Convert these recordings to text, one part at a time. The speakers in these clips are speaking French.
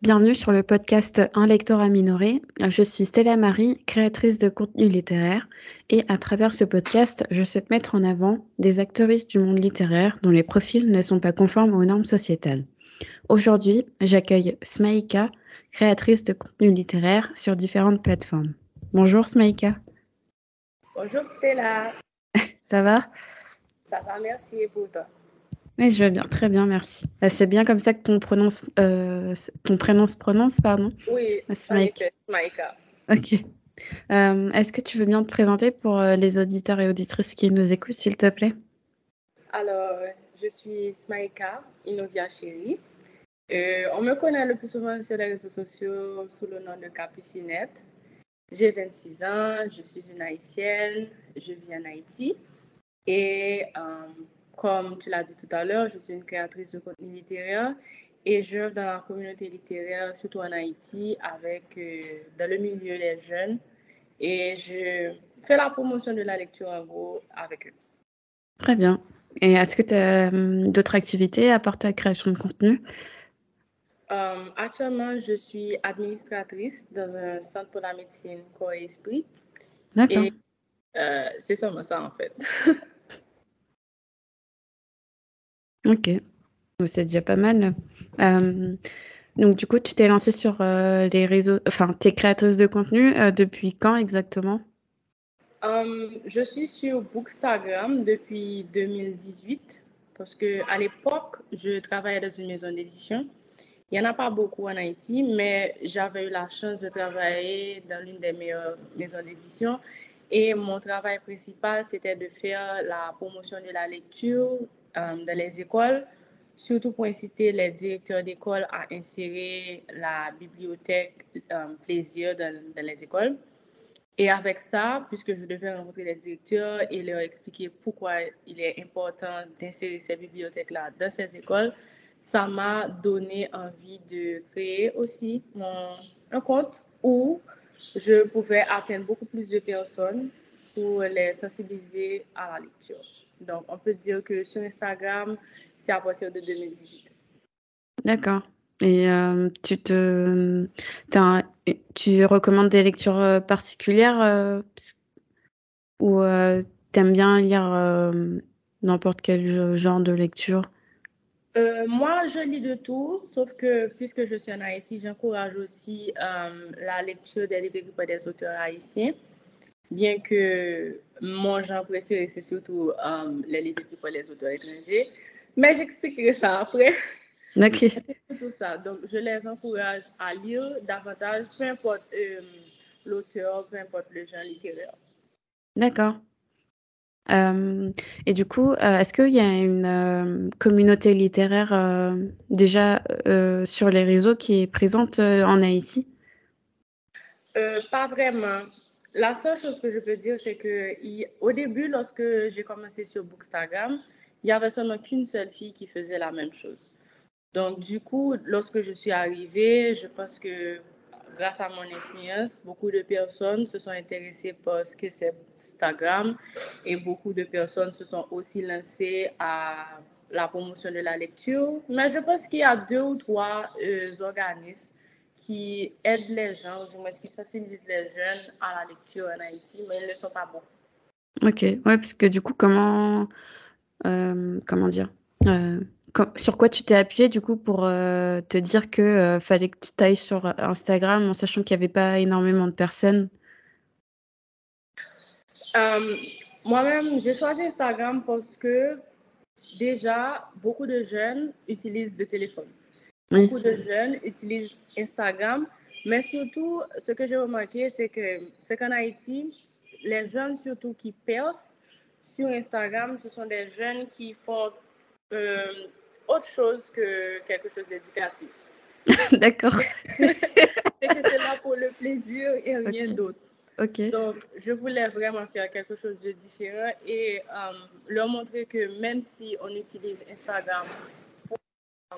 Bienvenue sur le podcast Un lectorat minoré. Je suis Stella Marie, créatrice de contenu littéraire et à travers ce podcast, je souhaite mettre en avant des actrices du monde littéraire dont les profils ne sont pas conformes aux normes sociétales. Aujourd'hui, j'accueille Smaïka, créatrice de contenu littéraire sur différentes plateformes. Bonjour Smaïka. Bonjour Stella. Ça va? Ça va, merci et pour toi? Oui, je vais bien, très bien, merci. Euh, c'est bien comme ça que ton, prononce, euh, ton prénom se prononce, pardon Oui, ah, Smaïka. Ok. Euh, est-ce que tu veux bien te présenter pour les auditeurs et auditrices qui nous écoutent, s'il te plaît? Alors, je suis Smaïka Inovia Chéri. on me connaît le plus souvent sur les réseaux sociaux sous le nom de Capucinette. J'ai 26 ans, je suis une haïtienne, je vis en Haïti. Et comme tu l'as dit tout à l'heure, je suis une créatrice de contenu littéraire et j'œuvre dans la communauté littéraire, surtout en Haïti, avec, euh, dans le milieu des jeunes. Et je fais la promotion de la lecture en gros avec eux. Très bien. Et est-ce que tu as euh, d'autres activités à part ta création de contenu? Euh, Actuellement, je suis administratrice dans un centre pour la médecine corps et esprit. D'accord. c'est seulement ça en fait. Ok, c'est déjà pas mal. Euh, donc du coup, tu t'es lancée sur euh, les réseaux, enfin, t'es créatrice de contenu euh, depuis quand exactement? Je suis sur Bookstagram depuis 2018 parce que à l'époque, je travaillais dans une maison d'édition. Il n'y en a pas beaucoup en Haïti, mais j'avais eu la chance de travailler dans l'une des meilleures maisons d'édition. Et mon travail principal, c'était de faire la promotion de la lecture euh, dans les écoles, surtout pour inciter les directeurs d'école à insérer la bibliothèque euh, plaisir dans, les écoles. Et avec ça, puisque je devais rencontrer les directeurs et leur expliquer pourquoi il est important d'insérer ces bibliothèques-là dans ces écoles, ça m'a donné envie de créer aussi mon, un compte où je pouvais atteindre beaucoup plus de personnes pour les sensibiliser à la lecture. Donc, on peut dire que sur Instagram, c'est à partir de 2018. D'accord. Et euh, tu te, tu recommandes des lectures euh, particulières euh, ou tu aimes bien lire n'importe quel genre de lecture? Moi, je lis de tout, sauf que puisque je suis en Haïti, j'encourage aussi la lecture des livres par des auteurs haïtiens bien que mon genre préféré, c'est surtout um, les livres écrits par les auteurs étrangers. Mais j'expliquerai ça après. Ok. Tout ça. Donc, je les encourage à lire davantage, peu importe l'auteur, peu importe le genre littéraire. D'accord. Euh, et du coup, euh, est-ce qu'il y a une euh, communauté littéraire déjà sur les réseaux qui est présente en Haïti? Pas vraiment. La seule chose que je peux dire, c'est que au début, lorsque j'ai commencé sur Bookstagram, il y avait seulement qu'une seule fille qui faisait la même chose. Donc, du coup, lorsque je suis arrivée, je pense que grâce à mon influence, beaucoup de personnes se sont intéressées par ce que c'est Instagram et beaucoup de personnes se sont aussi lancées à la promotion de la lecture. Mais je pense qu'il y a deux ou trois euh, organismes qui aident les gens, du moins qui sensibilisent les jeunes à la lecture en Haïti, mais ils ne sont pas bons. Ok, ouais, parce que du coup, comment, euh, comment dire, euh, sur quoi tu t'es appuyé du coup pour euh, te dire que fallait que tu t'ailles sur Instagram en sachant qu'il n'y avait pas énormément de personnes? Moi-même, j'ai choisi Instagram parce que déjà, beaucoup de jeunes utilisent le téléphone. Beaucoup de jeunes utilisent Instagram, mais surtout, ce que j'ai remarqué, c'est que c'est qu'en Haïti, les jeunes surtout qui percent sur Instagram, ce sont des jeunes qui font euh, autre chose que quelque chose d'éducatif. D'accord. c'est que c'est là pour le plaisir et rien d'autre. Ok. Donc, je voulais vraiment faire quelque chose de différent et euh, leur montrer que même si on utilise Instagram pour, euh,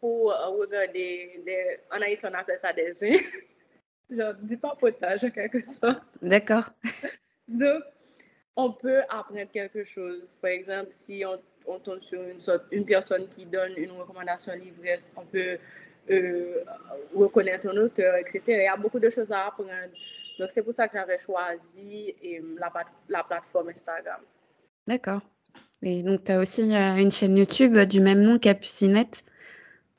pour euh, regarder, des, en Haïti, on appelle ça des zins, genre du papotage en quelque sorte. D'accord. Donc, on peut apprendre quelque chose. Par exemple, si on, on tombe sur une, sorte, une personne qui donne une recommandation livresse, on peut reconnaître un auteur, etc. Il y a beaucoup de choses à apprendre. Donc, c'est pour ça que j'avais choisi la, la plateforme Instagram. D'accord. Et donc, tu as aussi une chaîne YouTube du même nom Capucinette.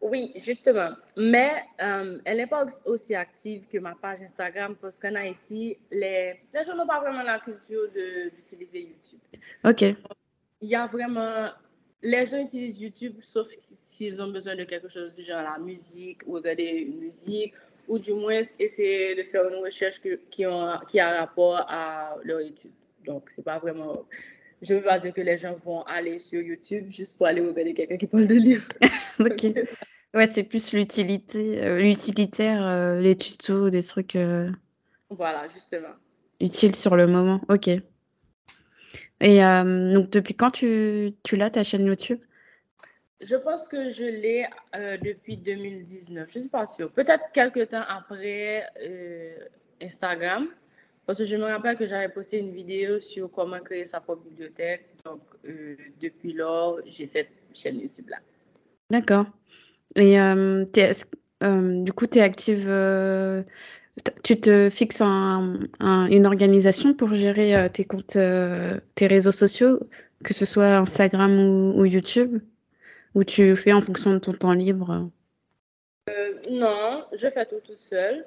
Oui, justement. Mais euh, elle n'est pas aussi active que ma page Instagram parce qu'en Haïti, les, les gens n'ont pas vraiment la culture d'utiliser YouTube. OK. Il y a vraiment. Les gens utilisent YouTube sauf s'ils ont besoin de quelque chose du genre la musique ou regarder une musique ou du moins essayer de faire une recherche qui, ont, qui a rapport à leur étude. Donc, c'est pas vraiment je ne veux pas dire que les gens vont aller sur YouTube juste pour aller regarder quelqu'un qui parle de livres. ok. Ouais, c'est plus l'utilité, euh, l'utilitaire, euh, les tutos, des trucs. Euh, voilà, justement. Utiles sur le moment. Ok. Et donc, depuis quand tu, tu l'as, ta chaîne YouTube? Je pense que je l'ai depuis 2019. Je ne suis pas sûre. Peut-être quelques temps après Instagram. Parce que je me rappelle que j'avais posté une vidéo sur comment créer sa propre bibliothèque. Donc, euh, depuis lors, j'ai cette chaîne YouTube-là. D'accord. Et euh, euh, du coup, tu es active. Tu te fixes une organisation pour gérer tes comptes, tes réseaux sociaux, que ce soit Instagram ou, ou, YouTube Ou tu fais en fonction de ton temps libre? Non, je fais tout tout seul.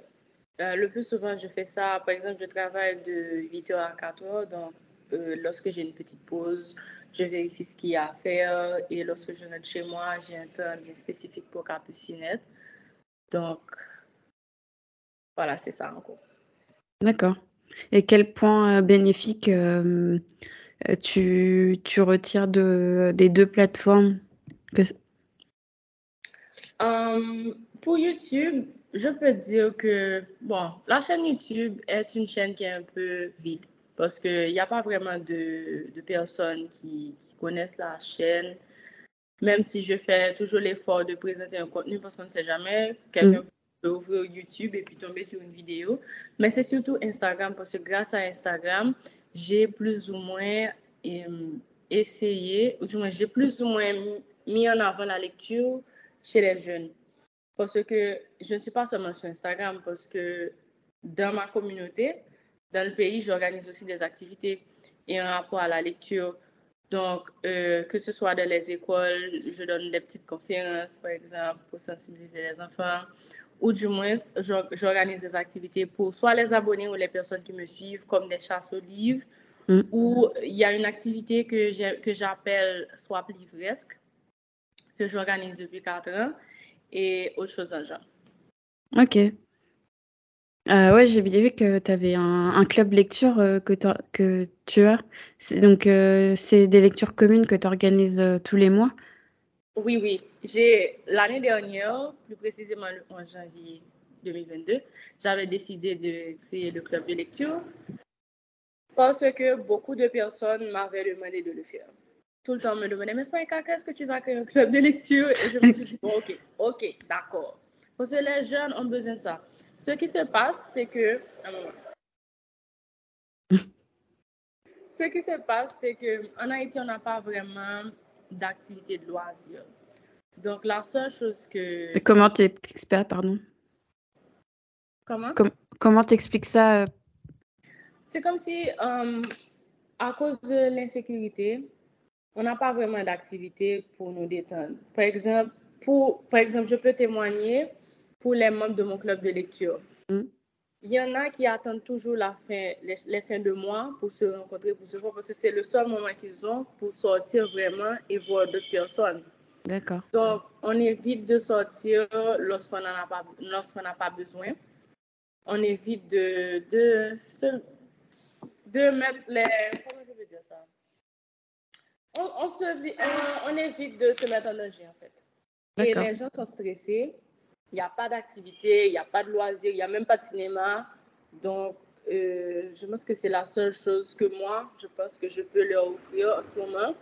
Euh, le plus souvent, je fais ça. Par exemple, je travaille de 8h à 4h. Donc, euh, lorsque j'ai une petite pause, je vérifie ce qu'il y a à faire. Et lorsque je rentre chez moi, j'ai un temps bien spécifique pour Capucinette. Donc, voilà, c'est ça encore. D'accord. Et quel point euh, bénéfique tu, tu, retires de, des deux plateformes que... Pour YouTube, je peux dire que, bon, la chaîne YouTube est une chaîne qui est un peu vide parce qu'il n'y a pas vraiment de, de personnes qui, connaissent la chaîne, même si je fais toujours l'effort de présenter un contenu parce qu'on ne sait jamais, quelqu'un mm. Ouvrir YouTube et puis tomber sur une vidéo. Mais c'est surtout Instagram parce que grâce à Instagram, j'ai plus ou moins euh, essayé, ou du moins j'ai plus ou moins mis en avant la lecture chez les jeunes. Parce que je ne suis pas seulement sur Instagram, parce que dans ma communauté, dans le pays, j'organise aussi des activités et un rapport à la lecture. Donc, euh, que ce soit dans les écoles, je donne des petites conférences, par exemple, pour sensibiliser les enfants, ou du moins, j'organise des activités pour soit les abonnés ou les personnes qui me suivent, comme des chasses aux livres, mm. ou il y a une activité que j'appelle Swap Livresque, que j'organise depuis quatre ans et autre chose en genre. Ok. Euh, ouais, j'ai bien vu que tu avais un, club lecture euh, que, que tu as. Donc, euh, c'est des lectures communes que tu organises tous les mois Oui, oui. J'ai L'année dernière, plus précisément le 11 janvier 2022, j'avais décidé de créer le club de lecture parce que beaucoup de personnes m'avaient demandé de le faire tout le temps me demandait, mais Spike, qu'est-ce que tu vas créer un club de lecture? Et je me suis dit, ok, ok, d'accord. Parce que les jeunes ont besoin de ça. Ce qui se passe, c'est que... Ce qui se passe, c'est qu'en Haïti, on n'a pas vraiment d'activité de loisirs. Donc, la seule chose que... Comment t'expliques ça, pardon? Comment? Comment t'expliques ça euh? C'est comme si, euh, à cause de l'insécurité, on n'a pas vraiment d'activité pour nous détendre. Par exemple, pour, par exemple, je peux témoigner pour les membres de mon club de lecture. Mm. Il y en a qui attendent toujours la fin, les, fins de mois pour se rencontrer, pour se voir, parce que c'est le seul moment qu'ils ont pour sortir vraiment et voir d'autres personnes. D'accord. Donc, on évite de sortir lorsqu'on n'a pas, lorsqu'on n'a pas besoin. On évite de, de, de mettre les... Comment je veux dire ça? On, se, on, évite de se mettre en danger, en fait. Et les gens sont stressés. Il n'y a pas d'activité, il n'y a pas de loisirs, il n'y a même pas de cinéma. Donc, euh, je pense que c'est la seule chose que moi, je pense que je peux leur offrir en ce moment.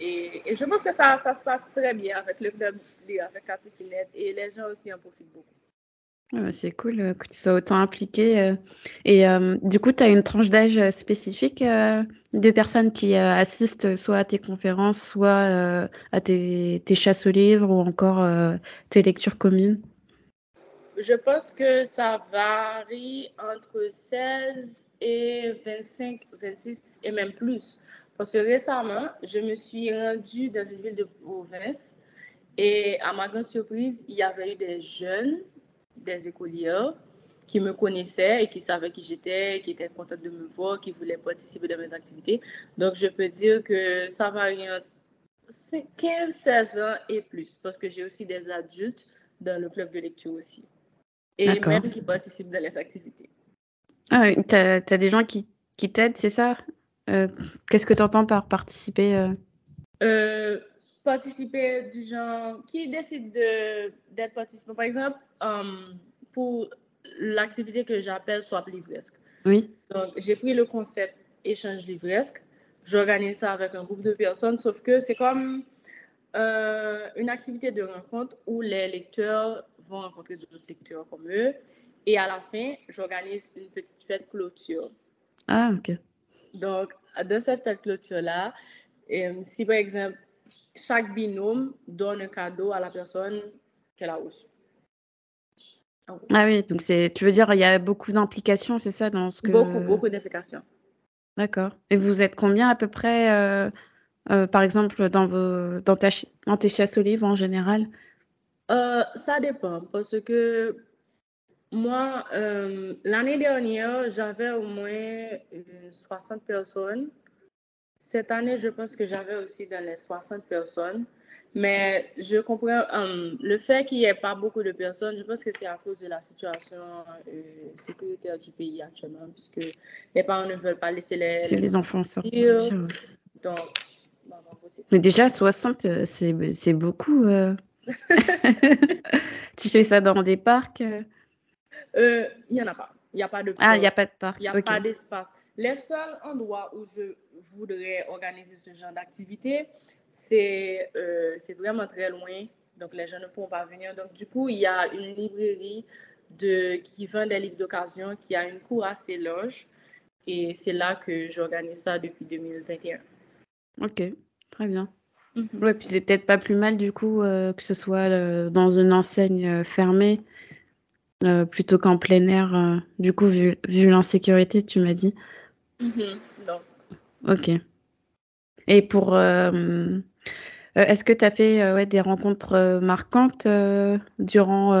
Et, je pense que ça, ça, se passe très bien avec le club, avec Capucinette, et les gens aussi en profitent beaucoup. Ah c'est cool euh, que tu sois autant impliqué. Euh. Et euh, du coup, tu as une tranche d'âge spécifique de personnes qui assistent soit à tes conférences, soit à tes, tes, chasses aux livres ou encore tes lectures communes? Je pense que ça varie entre 16 et 25, 26 et même plus. Parce que récemment, je me suis rendue dans une ville de province et à ma grande surprise, il y avait eu des jeunes, des écoliers qui me connaissaient et qui savaient qui j'étais, qui étaient contents de me voir, qui voulaient participer dans mes activités. Donc, je peux dire que ça varie entre 15, 16 ans et plus, parce que j'ai aussi des adultes dans le club de lecture aussi. Et même qui participent dans les activités. Ah, tu as, des gens qui, qui t'aident, c'est ça? Qu'est-ce que tu entends par participer euh? Euh, Participer du genre qui décide d'être participant? Par exemple, pour l'activité que j'appelle Swap Livresque. Oui. Donc, j'ai pris le concept échange livresque. J'organise ça avec un groupe de personnes, sauf que c'est comme euh, une activité de rencontre où les lecteurs vont rencontrer d'autres lecteurs comme eux. Et à la fin, j'organise une petite fête clôture. Ah, ok. Donc, dans cette fête clôture-là, euh, si par exemple, chaque binôme donne un cadeau à la personne qu'elle a reçue. Ah oui, donc c'est, tu veux dire, il y a beaucoup d'implications, c'est ça dans ce que. Beaucoup, beaucoup d'implications. D'accord. Et vous êtes combien à peu près euh, euh, par exemple, dans, vos, dans, ta, dans tes chasses aux livres en général? Euh, Ça dépend, parce que moi, euh, l'année dernière, j'avais au moins 60 personnes. Cette année, je pense que j'avais aussi dans les 60 personnes. Mais je comprends le fait qu'il n'y ait pas beaucoup de personnes, je pense que c'est à cause de la situation sécuritaire du pays actuellement, puisque les parents ne veulent pas laisser les, les enfants sortir. Donc, mais déjà, 60, euh, c'est beaucoup. Euh. tu fais ça dans des parcs euh? Il n'y en a pas. Il n'y a pas de Ah, il n'y a pas de parc. Il n'y a pas d'espace. Les seuls endroits où je voudrais organiser ce genre d'activité, c'est vraiment très loin. Donc, les gens ne pourront pas venir. Donc, du coup, il y a une librairie de, qui vend des livres d'occasion, qui a une cour assez large. Et c'est là que j'organise ça depuis 2021. Ok. Très bien. Mhm. Ouais, puis c'est peut-être pas plus mal du coup euh, que ce soit euh, dans une enseigne euh, plutôt qu'en plein air, du coup, vu, l'insécurité, tu m'as dit. Mhm. Non. Ok. Et pour. Est-ce que tu as fait ouais, des rencontres marquantes durant.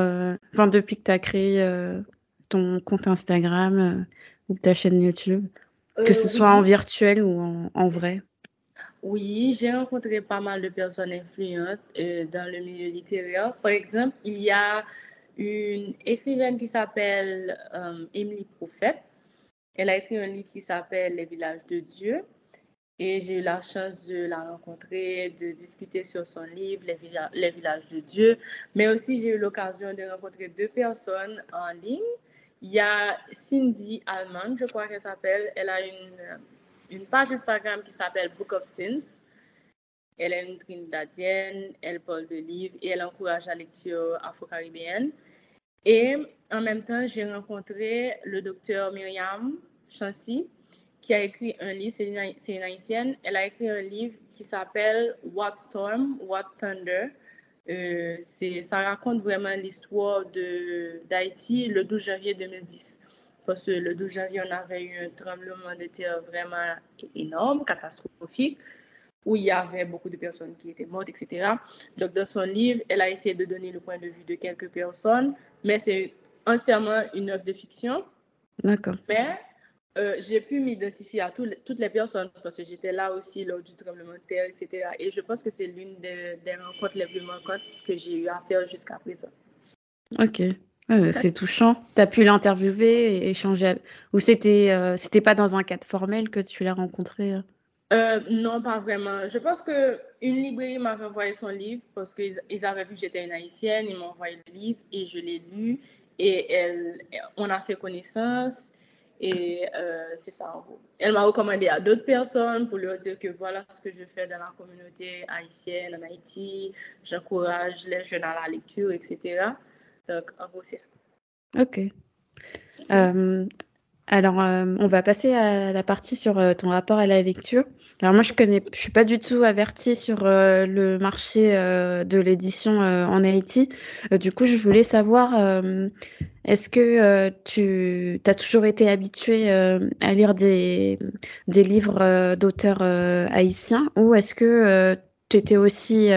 Enfin, depuis que tu as créé ton compte Instagram ou ta chaîne YouTube? Que ce soit en virtuel ou en vrai oui, j'ai rencontré pas mal de personnes influentes euh, dans le milieu littéraire. Par exemple, il y a une écrivaine qui s'appelle euh, Emily Prophète. Elle a écrit un livre qui s'appelle Les villages de Dieu. Et j'ai eu la chance de la rencontrer, de discuter sur son livre, Les, villages de Dieu. Mais aussi, j'ai eu l'occasion de rencontrer deux personnes en ligne. Il y a Cindy Alman, je crois qu'elle s'appelle. Elle a une une page Instagram qui s'appelle Book of Sins. Elle est une trinidadienne, elle parle de livres et elle encourage la lecture afro-caribéenne. Et en même temps, j'ai rencontré le docteur Myriam Chancy, qui a écrit un livre, c'est une, haïtienne, elle a écrit un livre qui s'appelle What Storm, What Thunder. Euh, ça raconte vraiment l'histoire d'Haïti le 12 janvier 2010 parce que le 12 janvier, on avait eu un tremblement de terre vraiment énorme, catastrophique, où il y avait beaucoup de personnes qui étaient mortes, etc. Donc, dans son livre, elle a essayé de donner le point de vue de quelques personnes, mais c'est entièrement une œuvre de fiction. D'accord. Mais euh, j'ai pu m'identifier à toutes les personnes parce que j'étais là aussi lors du tremblement de terre, etc. Et je pense que c'est l'une des, des rencontres les plus marquantes que j'ai eu à faire jusqu'à présent. Ok c'est touchant. Tu as pu l'interviewer et échanger. Ou c'était euh, c'était pas dans un cadre formel que tu l'as rencontré euh? Euh, Non, pas vraiment. Je pense que une librairie m'avait envoyé son livre parce qu'ils ils avaient vu que j'étais une haïtienne. Ils m'ont envoyé le livre et je l'ai lu. Et elle, on a fait connaissance. Et c'est ça en gros. Elle m'a recommandé à d'autres personnes pour leur dire que voilà ce que je fais dans la communauté haïtienne en Haïti. J'encourage les jeunes à la lecture, etc. Donc, en gros, c'est ça. Ok. Euh, Alors, euh, on va passer à la partie sur euh, ton rapport à la lecture. Alors moi, je connais, je suis pas du tout avertie sur euh, le marché de l'édition en Haïti. du coup, je voulais savoir, est-ce que tu as toujours été habitué à lire des, des livres d'auteurs haïtiens? Ou est-ce que tu étais aussi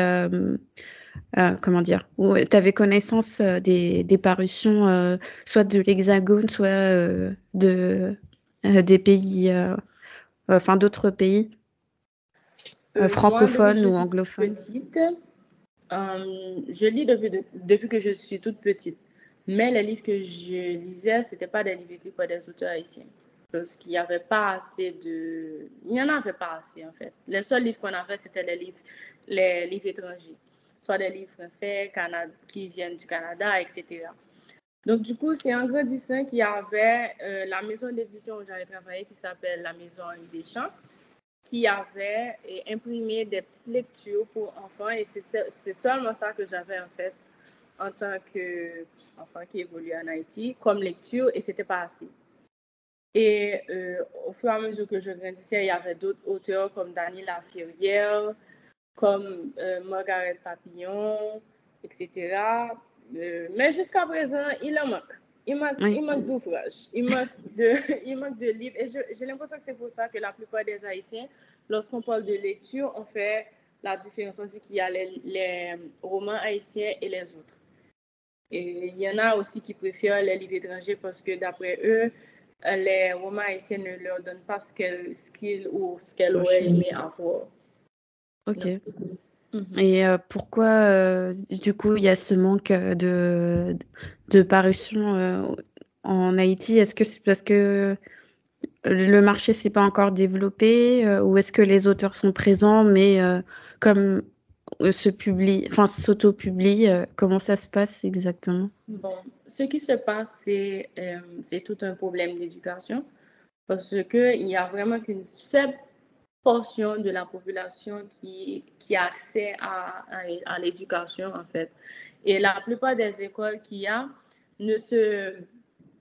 euh, comment dire, où tu avais connaissance euh, des, des parutions, euh, soit de l'Hexagone, soit de, des pays, enfin d'autres pays francophones ou anglophones. Petite, je lis depuis, depuis que je suis toute petite. Mais les livres que je lisais, ce n'étaient pas des livres écrits par des auteurs haïtiens. Parce qu'il n'y avait pas assez de. Il n'y en avait pas assez, en fait. Les seuls livres qu'on avait, c'était les livres, les livres étrangers soit des livres français qui viennent du Canada, etc. Donc, du coup, c'est en grandissant qu'il y avait euh, la maison d'édition où j'avais travaillé qui s'appelle la Maison des Champs, qui avait imprimé des petites lectures pour enfants. Et c'est seulement ça que j'avais en fait en tant qu'enfant qui évolue en Haïti comme lecture et c'était pas assez. Et euh, au fur et à mesure que je grandissais, il y avait d'autres auteurs comme Daniel Laferrière, comme euh, Margaret Papillon, etc. Euh, mais jusqu'à présent, il en manque. Il manque, il manque d'ouvrages, il manque de, il manque de livres. Et j'ai l'impression que c'est pour ça que la plupart des Haïtiens, lorsqu'on parle de lecture, on fait la différence. On dit qu'il y a les, les, romans haïtiens et les autres. Et il y en a aussi qui préfèrent les livres étrangers parce que d'après eux, les romans haïtiens ne leur donnent pas ce qu'ils ou ce qu'elles auraient aimé avoir. Ok. Mhm. Et euh, pourquoi, euh, du coup, il y a ce manque euh, de, de parution en Haïti? Est-ce que c'est parce que le marché s'est pas encore développé ou est-ce que les auteurs sont présents mais comme se publie, enfin s'auto-publie, comment ça se passe exactement? Bon, ce qui se passe, c'est c'est tout un problème d'éducation parce qu'il y a vraiment qu'une faible portion de la population qui, qui a accès à, à, l'éducation, en fait. Et la plupart des écoles qu'il y a ne, se,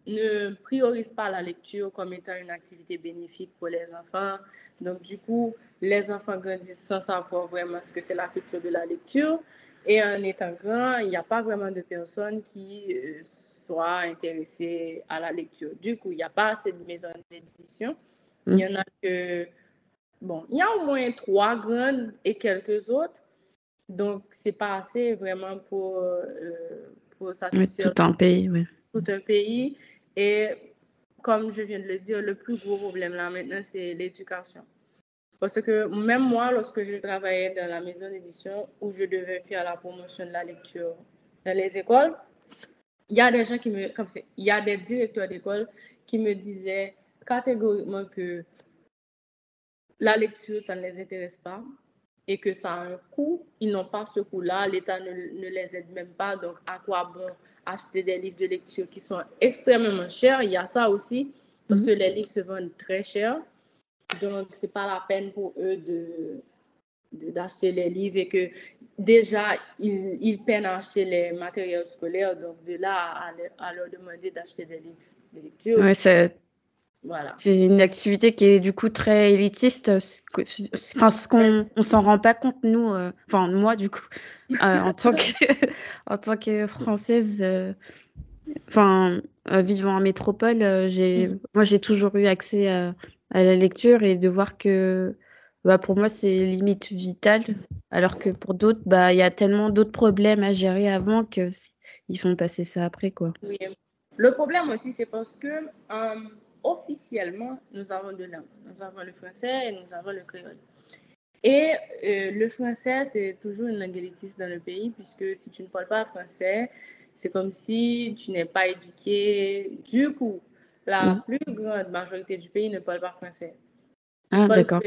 ne priorisent pas la lecture comme étant une activité bénéfique pour les enfants. Donc, du coup, les enfants grandissent sans savoir vraiment ce que c'est la culture de la lecture. Et en étant grand, il n'y a pas vraiment de personnes qui euh, soient intéressées à la lecture. Du coup, il n'y a pas assez de maisons d'édition. Il y en a que Bon, il y a au moins trois grandes et quelques autres. Donc, c'est pas assez vraiment pour, euh, pour satisfaire tout un pays. Oui. Tout un pays. Et comme je viens de le dire, le plus gros problème là maintenant, c'est l'éducation. Parce que même moi, lorsque je travaillais dans la maison d'édition où je devais faire la promotion de la lecture dans les écoles, il y a des gens qui me, comme il y a des directeurs d'école qui me disaient catégoriquement que la lecture, ça ne les intéresse pas et que ça a un coût, ils n'ont pas ce coût-là, l'État ne, les aide même pas, donc à quoi bon acheter des livres de lecture qui sont extrêmement chers, il y a ça aussi, parce que mhm. les livres se vendent très cher, donc c'est pas la peine pour eux de d'acheter les livres et que déjà ils, ils, peinent à acheter les matériels scolaires, donc de là à, leur demander d'acheter des livres de lecture. Ouais, c'est c'est une activité qui est du coup très élitiste. Enfin, ce qu'on on s'en rend pas compte nous. Euh, enfin, moi du coup, euh, en tant que en tant que française, euh, enfin vivant en métropole, j'ai mm. moi j'ai toujours eu accès à, la lecture et de voir que bah, pour moi c'est limite vital, alors que pour d'autres, bah il y a tellement d'autres problèmes à gérer avant que ils font passer ça après quoi. Oui. Le problème aussi c'est parce que officiellement, nous avons deux langues. Nous avons le français et nous avons le créole. Et euh, le français, c'est toujours une langue élitiste dans le pays, puisque si tu ne parles pas français, c'est comme si tu n'es pas éduqué. Du coup, la mm. plus grande majorité du pays ne parle pas français. Ah, d'accord.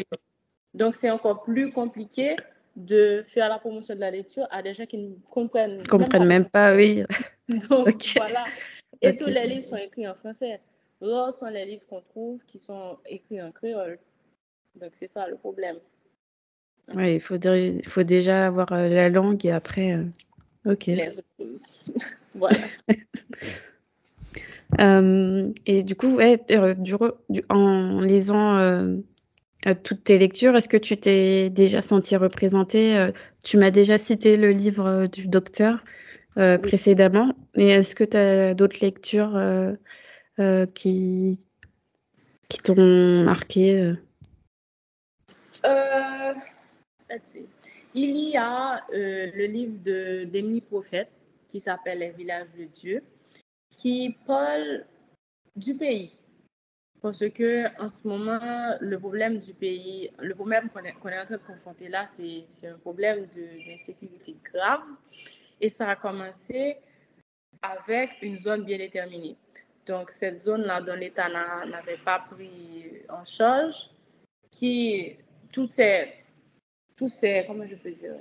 Donc, c'est encore plus compliqué de faire la promotion de la lecture à des gens qui ne comprennent, comprennent même pas, oui. Donc, voilà. Et tous les livres sont écrits en français. Rares sont les livres qu'on trouve qui sont écrits en créole. Donc, c'est ça le problème. Oui, il faut, faut déjà avoir euh, la langue et après. Euh, ok. Les autres voilà. et du coup, ouais, en lisant toutes tes lectures, est-ce que tu t'es déjà senti représenté Tu m'as déjà cité le livre du docteur précédemment, mais est-ce que tu as d'autres lectures qui, qui t'ont marqué Il y a le livre d'Emily Prophète qui s'appelle Les villages de Dieu, qui parle du pays. Parce que en ce moment, le problème du pays, le problème qu'on est, est, en train de confronter là, c'est un problème d'insécurité grave. Et ça a commencé avec une zone bien déterminée. Donc, cette zone-là dont l'État n'avait pas pris en charge, qui, toutes ces, tous ces, comment je peux dire,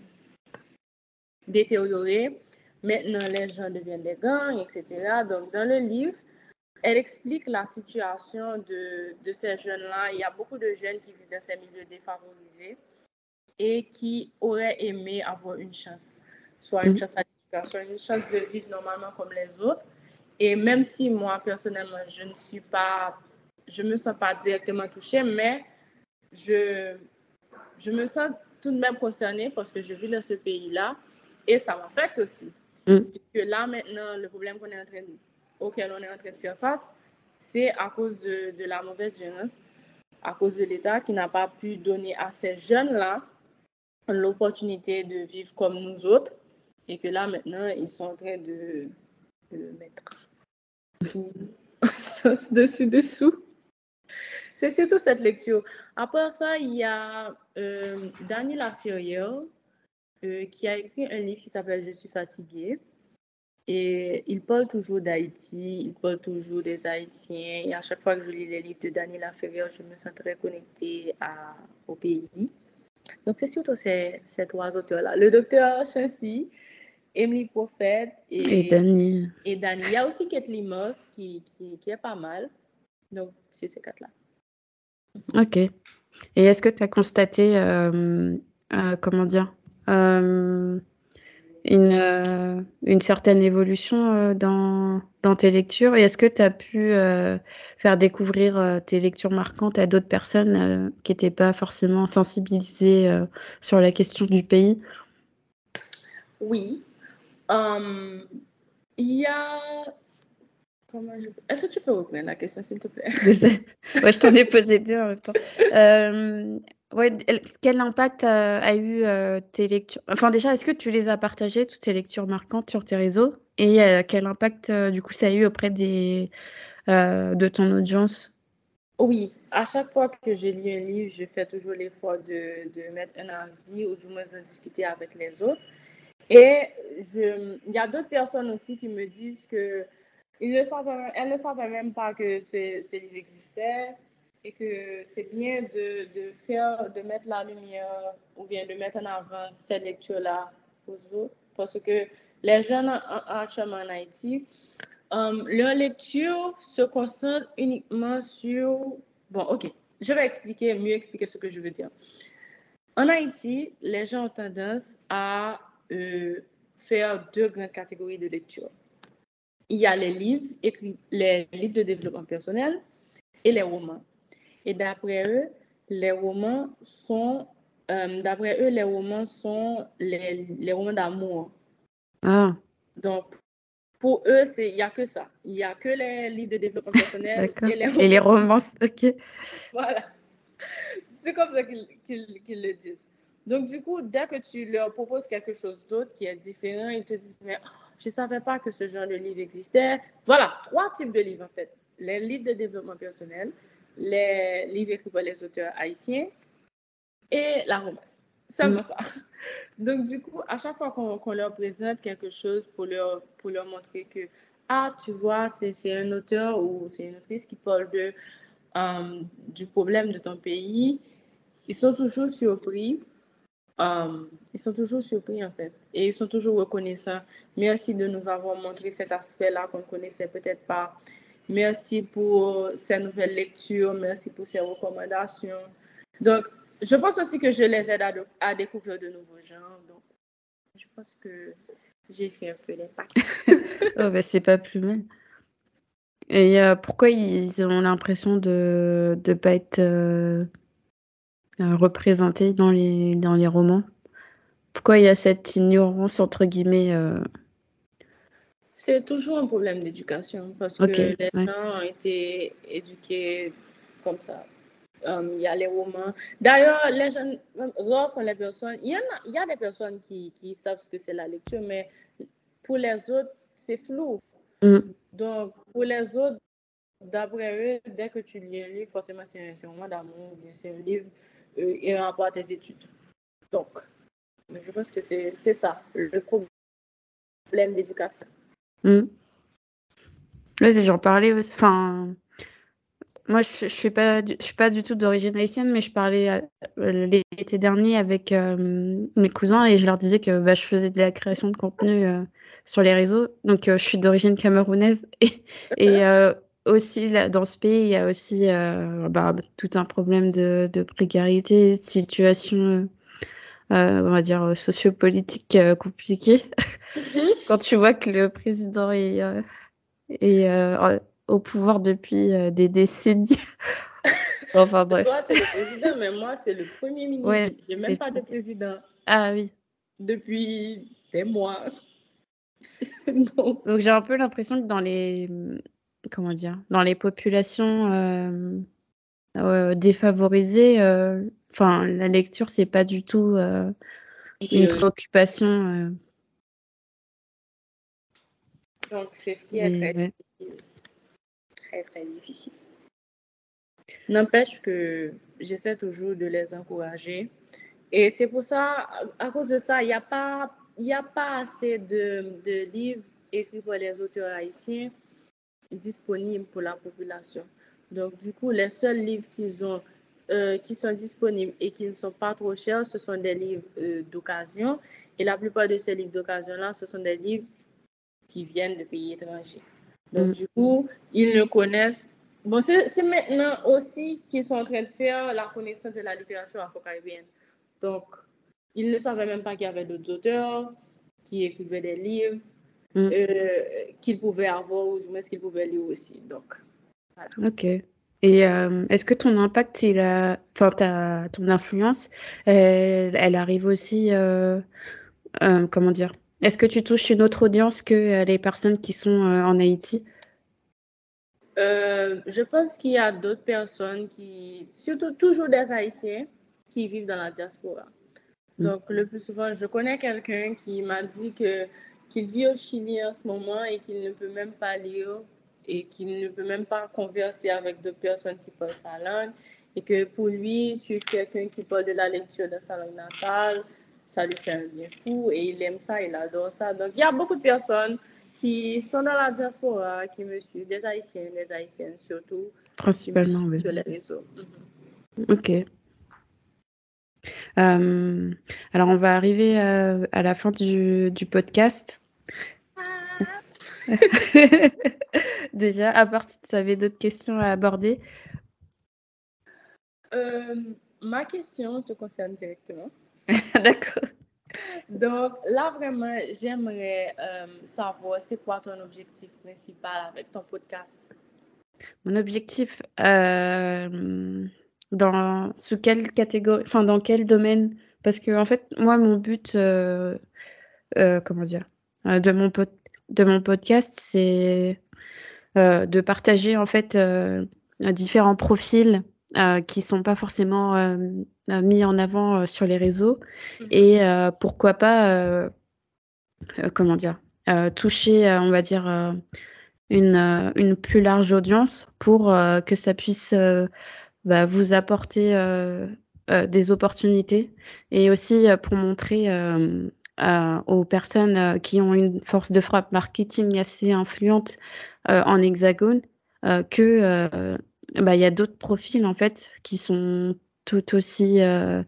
détérioré. Maintenant, les gens deviennent des gangs, etc. Donc, dans le livre, elle explique la situation de, de ces jeunes-là. Il y a beaucoup de jeunes qui vivent dans ces milieux défavorisés et qui auraient aimé avoir une chance, soit une mm. chance à l'éducation, une chance de vivre normalement comme les autres. Et même si moi, personnellement, je ne suis pas, je me sens pas directement touchée, mais je, je me sens tout de même concernée parce que je vis dans ce pays-là et ça m'affecte aussi. Mm. Puisque là, maintenant, le problème qu'on est en train, auquel on est en train de faire face, c'est à cause de, de, la mauvaise jeunesse, à cause de l'État qui n'a pas pu donner à ces jeunes-là l'opportunité de vivre comme nous autres et que là, maintenant, ils sont en train de, de mettre dessus, dessous. C'est surtout cette lecture. Après ça, il y a euh, Daniel euh, qui a écrit un livre qui s'appelle Je suis fatiguée. Et il parle toujours d'Haïti, il parle toujours des Haïtiens. Et à chaque fois que je lis les livres de Daniel Ferrier, je me sens très connectée au pays. Donc, c'est surtout ces, ces trois auteurs-là. Le docteur Chancy, Emily Prophète et, et Dani. Et Dani. Il y a aussi Kathleen Moss qui, qui, qui est pas mal. Donc, c'est ces quatre-là. Ok. Et est-ce que tu as constaté, euh, euh, comment dire, euh, une, une, certaine évolution dans, dans, tes lectures? Et est-ce que tu as pu faire découvrir tes lectures marquantes à d'autres personnes qui n'étaient pas forcément sensibilisées sur la question du pays? Oui. Um, il y a Comment je... Est-ce que tu peux reprendre la question, s'il te plaît? Ouais, Je t'en ai posé deux en même temps. Euh, Ouais, quel impact a, eu euh, tes lectures? Enfin, déjà, est-ce que tu les as partagées, toutes ces lectures marquantes sur tes réseaux? Et euh, quel impact, euh, du coup, ça a eu auprès des, de ton audience? Oui, à chaque fois que j'ai lu un livre, je fais toujours l'effort de, de, mettre un avis ou du moins de discuter avec les autres. Et il y a d'autres personnes aussi qui me disent que ils ne savaient, même pas que ce, ce livre existait et que c'est bien de, de, faire, de mettre la lumière ou bien de mettre en avant cette lecture-là aux autres. Parce que les jeunes actuellement en Haïti, um, leur lecture se concentre uniquement sur... Bon, ok, je vais expliquer, mieux expliquer ce que je veux dire. En Haïti, les gens ont tendance à euh, faire deux grandes catégories de lecture. Il y a les livres, écrits, les livres de développement personnel et les romans. Et d'après eux, les romans sont, euh, d'après eux, les romans sont les, les romans d'amour. Ah. Donc, pour eux, il n'y a que ça. Il n'y a que les livres de développement personnel et les, romans. et les romances. OK. Voilà. C'est comme ça qu'ils le disent. Donc, du coup, dès que tu leur proposes quelque chose d'autre qui est différent, ils te disent, mais je ne savais pas que ce genre de livre existait. Voilà, trois types de livres, en fait. Les livres de développement personnel, les livres écrits par les auteurs haïtiens et la romance. Seulement mm. ça. Donc, du coup, à chaque fois qu'on leur présente quelque chose pour leur, pour leur montrer que, ah, tu vois, c'est un auteur ou c'est une autrice qui parle de, um, du problème de ton pays, ils sont toujours surpris. Um, ils sont toujours surpris, en fait. Et ils sont toujours reconnaissants. Merci de nous avoir montré cet aspect-là qu'on ne connaissait peut-être pas. Merci pour ces nouvelles lectures. Merci pour ces recommandations. Donc, je pense aussi que je les aide à, découvrir de nouveaux genres. Donc, je pense que j'ai fait un peu l'impact. oh, ben, c'est pas plus mal. Et pourquoi ils ont l'impression de ne pas être représentés dans les, dans les romans Pourquoi il y a cette ignorance, entre guillemets C'est toujours un problème d'éducation parce que les gens ont été éduqués comme ça. il y a les romans. D'ailleurs, les jeunes, rares sont les personnes. Il y, a, il y a des personnes qui, qui savent ce que c'est la lecture, mais pour les autres, c'est flou. Mm. Donc, pour les autres, d'après eux, dès que tu lis un livre, forcément, c'est un, roman d'amour, bien c'est un livre euh, et un rapport à tes études. Donc, je pense que c'est ça, le problème d'éducation. Mm. Oui, j'en parlais, enfin, moi, je, ne suis pas, je suis pas du tout d'origine haïtienne, mais je parlais euh, l'été dernier avec euh, mes cousins et je leur disais que bah, je faisais de la création de contenu euh, sur les réseaux. Donc, je suis d'origine camerounaise et aussi là, dans ce pays, il y a aussi bah, tout un problème de, de précarité, de situation, on va dire sociopolitique compliquée. Mhm. Quand tu vois que le président est, est au pouvoir depuis euh, des décennies. enfin bref. Toi, c'est le président, mais moi, c'est le premier ministre. Ouais, J'ai même pas de président. Ah oui. Depuis des mois. Donc j'ai un peu l'impression que dans les comment dire, dans les populations euh, euh, défavorisées, enfin la lecture c'est pas du tout une préoccupation. Donc c'est ce qui est très difficile très, très difficile. N'empêche que j'essaie toujours de les encourager. Et c'est pour ça, à cause de ça, il n'y a, pas, a pas assez de, de livres écrits par les auteurs haïtiens disponibles pour la population. Donc, du coup, les seuls livres qu'ils ont, euh, qui sont disponibles et qui ne sont pas trop chers, ce sont des livres euh, d'occasion. Et la plupart de ces livres d'occasion-là, ce sont des livres qui viennent de pays étrangers. Donc, mm. du coup, ils ne connaissent. Bon, c'est maintenant aussi qu'ils sont en train de faire la connaissance de la littérature afro-caribéenne. Donc, ils ne savaient même pas qu'il y avait d'autres auteurs qui écrivaient des livres, mm. euh, qu'ils pouvaient avoir ou du moins qu'ils pouvaient lire aussi. Donc, voilà. Ok. Et euh, est-ce que ton impact, il a, enfin, ta, ton influence, elle, elle arrive aussi, euh, comment dire, est-ce que tu touches une autre audience que euh, les personnes qui sont euh, en Haïti? Euh, Je pense qu'il y a d'autres personnes qui, surtout toujours des Haïtiens, qui vivent dans la diaspora. Mm. Donc, le plus souvent, je connais quelqu'un qui m'a dit que qu'il vit au Chili en ce moment et qu'il ne peut même pas lire et qu'il ne peut même pas converser avec d'autres personnes qui parlent sa langue et que pour lui, suivre quelqu'un qui parle de la lecture de sa langue natale, ça lui fait un bien fou et il aime ça, il adore ça. Donc, il y a beaucoup de personnes qui sont dans la diaspora, qui me suivent, des Haïtiens, des Haïtiennes surtout. Principalement, oui. Sur les réseaux. Mhm. Ok. Euh, alors, on va arriver à, à la fin du, du podcast. Déjà, à part si tu avais d'autres questions à aborder. Euh, ma question te concerne directement. D'accord. Donc là, vraiment, j'aimerais euh, savoir c'est quoi ton objectif principal avec ton podcast? Mon objectif, euh, dans sous quelle catégorie, enfin dans quel domaine? Parce que en fait, moi, mon but, comment dire, de mon de mon podcast, c'est de partager en fait différents profils euh, qui sont pas forcément euh, euh, mis en avant sur les réseaux mhm. et pourquoi pas comment dire toucher on va dire une, une plus large audience pour que ça puisse bah, vous apporter des opportunités et aussi pour montrer aux personnes qui ont une force de frappe marketing assez influente en hexagone que bah, il y a d'autres profils en fait qui sont tout aussi euh,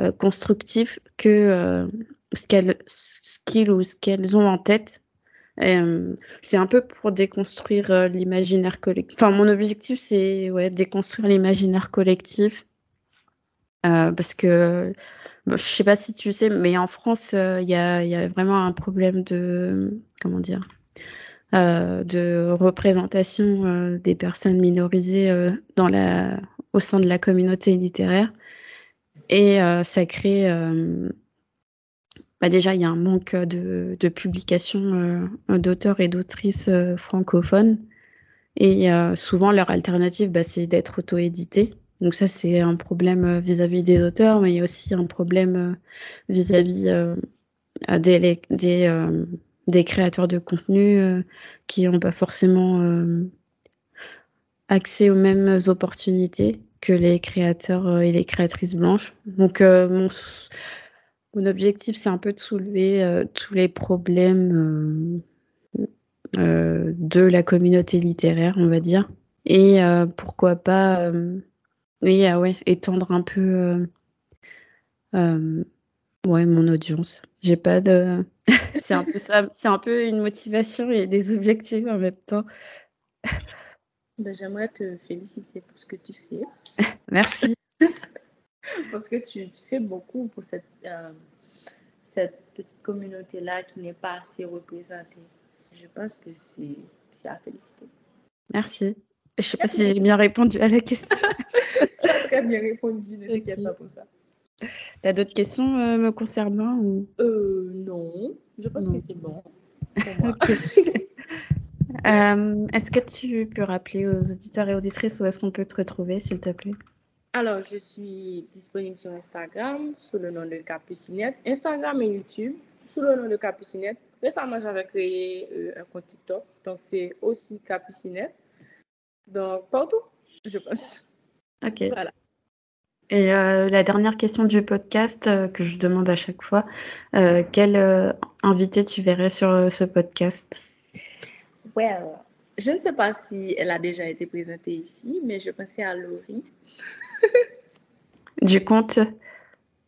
euh, constructifs que euh, ce qu'elles qu'ils ou ce qu'elles ont en tête. c'est un peu pour déconstruire l'imaginaire collectif. Enfin, mon objectif, c'est déconstruire l'imaginaire collectif. parce que je je sais pas si tu sais, mais en France, il y a, vraiment un problème de comment dire de représentation des personnes minorisées au sein de la communauté littéraire. Et ça crée bah déjà, il y a un manque de, de publications d'auteurs et d'autrices francophones. Et souvent, leur alternative, bah, c'est d'être auto-édité. Donc ça, c'est un problème vis-à-vis des auteurs, mais il y a aussi un problème vis-à-vis des, des, créateurs de contenu qui n'ont pas forcément accès aux mêmes opportunités que les créateurs et les créatrices blanches. Donc mon objectif, c'est un peu de soulever tous les problèmes de la communauté littéraire, on va dire. Et pourquoi pas oui, ah ouais, étendre un peu euh, euh, ouais, mon audience. J'ai pas de. c'est un peu ça, c'est un peu une motivation et des objectifs en même temps. Ben, j'aimerais te féliciter pour ce que tu fais. Merci. Parce que tu, fais beaucoup pour cette, euh, cette petite communauté-là qui n'est pas assez représentée. Je pense que c'est à féliciter. Merci. Je sais pas si j'ai bien répondu à la question. J'ai très bien répondu, ne t'inquiète pas pour ça. T'as d'autres questions euh, me concernant ou... euh, Non, je pense que c'est bon. euh, est-ce que tu peux rappeler aux auditeurs et auditrices où est-ce qu'on peut te retrouver, s'il te plaît? Alors, je suis disponible sur Instagram sous le nom de Capucinette, Instagram et YouTube sous le nom de Capucinette. Récemment, j'avais créé euh, un compte TikTok, donc c'est aussi Capucinette. Donc, partout, je pense. Ok. Voilà. Et euh, la dernière question du podcast euh, que je demande à chaque fois, euh, quel invité tu verrais sur ce podcast? Well, je ne sais pas si elle a déjà été présentée ici, mais je pensais à Laurie. du compte?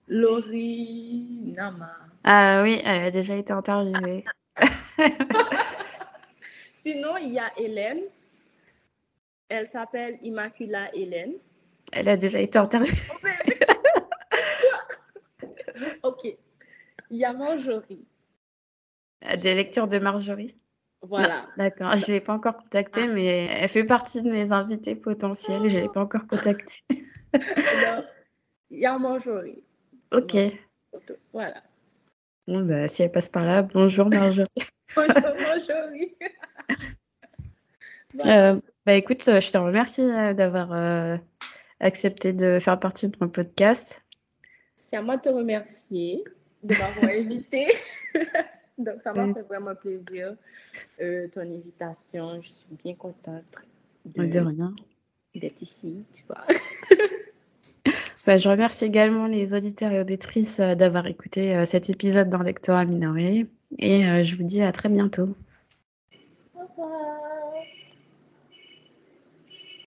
Laurie Nama. Ah oui, elle a déjà été interviewée. Sinon, il y a Hélène elle s'appelle Immacula Hélène. Elle a déjà été interviewée. ok. Il y a Marjorie. Des lectures de Marjorie. Voilà. D'accord. Je ne l'ai pas encore contactée, mais elle fait partie de mes invités potentiels. Je ne l'ai pas encore contactée. Il y a Marjorie. Ok. Voilà. Bon, bah, si elle passe par là, bonjour Marjorie. bonjour Marjorie. Euh, bah écoute, euh, je te remercie euh, d'avoir euh, accepté de faire partie de mon podcast. C'est à moi de te remercier de m'avoir invité. Donc ça m'a fait vraiment plaisir ton invitation. Je suis bien contente de, de rien d'être ici, tu vois. Bah, je remercie également les auditeurs et auditrices d'avoir écouté cet épisode dans Lectorat Minoré et je vous dis à très bientôt. Au revoir.